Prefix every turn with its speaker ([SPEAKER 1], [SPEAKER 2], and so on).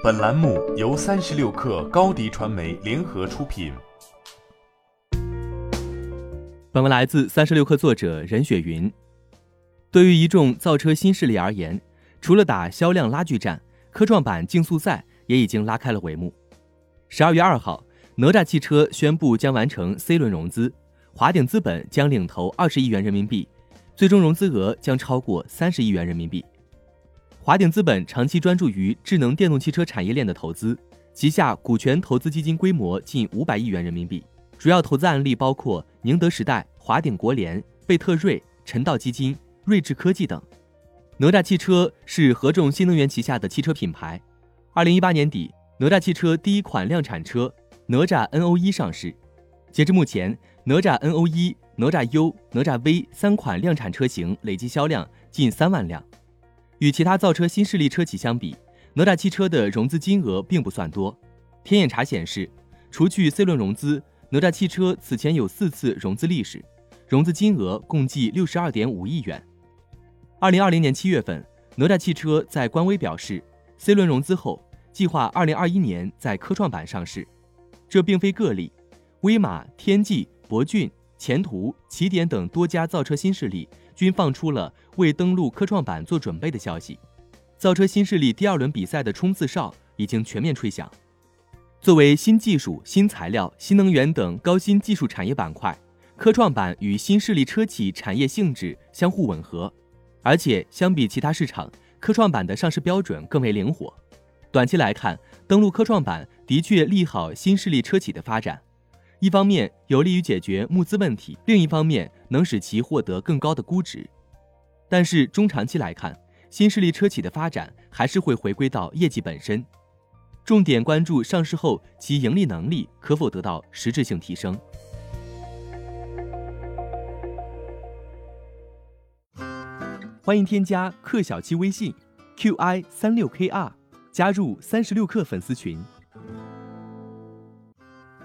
[SPEAKER 1] 本栏目由三十六氪高低传媒联合出品。
[SPEAKER 2] 本文来自三十六氪作者任雪云。对于一众造车新势力而言，除了打销量拉锯战，科创板竞速赛也已经拉开了帷幕。十二月二号，哪吒汽车宣布将完成 C 轮融资，华鼎资本将领投二十亿元人民币，最终融资额将超过三十亿元人民币。华鼎资本长期专注于智能电动汽车产业链的投资，旗下股权投资基金规模近五百亿元人民币，主要投资案例包括宁德时代、华鼎国联、贝特瑞、陈道基金、睿智科技等。哪吒汽车是合众新能源旗下的汽车品牌。二零一八年底，哪吒汽车第一款量产车哪吒 N O 一上市。截至目前，哪吒 N O 一、哪吒 U、哪吒 V 三款量产车型累计销量近三万辆。与其他造车新势力车企相比，哪吒汽车的融资金额并不算多。天眼查显示，除去 C 轮融资，哪吒汽车此前有四次融资历史，融资金额共计六十二点五亿元。二零二零年七月份，哪吒汽车在官微表示，C 轮融资后，计划二零二一年在科创板上市。这并非个例，威马、天际、博骏、前途、起点等多家造车新势力。均放出了为登陆科创板做准备的消息，造车新势力第二轮比赛的冲刺哨已经全面吹响。作为新技术、新材料、新能源等高新技术产业板块，科创板与新势力车企产业性质相互吻合，而且相比其他市场，科创板的上市标准更为灵活。短期来看，登陆科创板的确利好新势力车企的发展。一方面有利于解决募资问题，另一方面能使其获得更高的估值。但是中长期来看，新势力车企的发展还是会回归到业绩本身，重点关注上市后其盈利能力可否得到实质性提升。欢迎添加克小七微信，qi 三六 kr，加入三十六氪粉丝群。